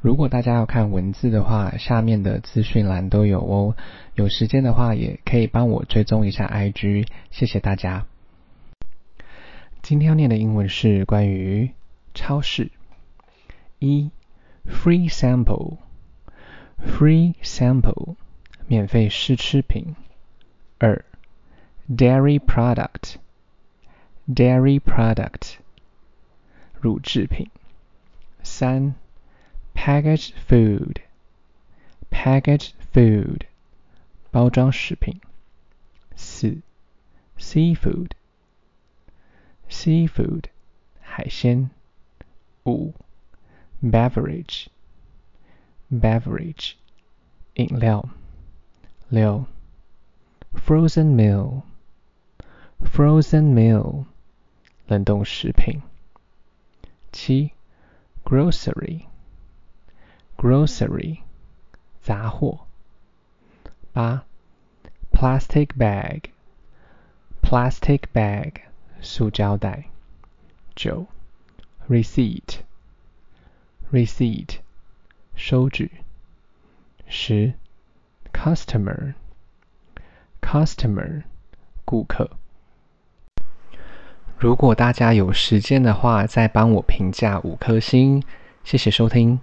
如果大家要看文字的话，下面的资讯栏都有哦。有时间的话，也可以帮我追踪一下 IG，谢谢大家。今天要念的英文是关于超市。一，free sample，free sample，免费试吃品。二，dairy product，dairy product，乳制品。三 ，packaged food，packaged food，包装食品。四，seafood，seafood，海鲜。五，beverage，beverage，饮料。六，frozen meal，frozen meal，冷冻食品。七 Grocery，杂货。八，plastic bag，plastic bag，塑胶袋。九，receipt，receipt，收据。十，customer，customer，顾客。如果大家有时间的话，再帮我评价五颗星，谢谢收听。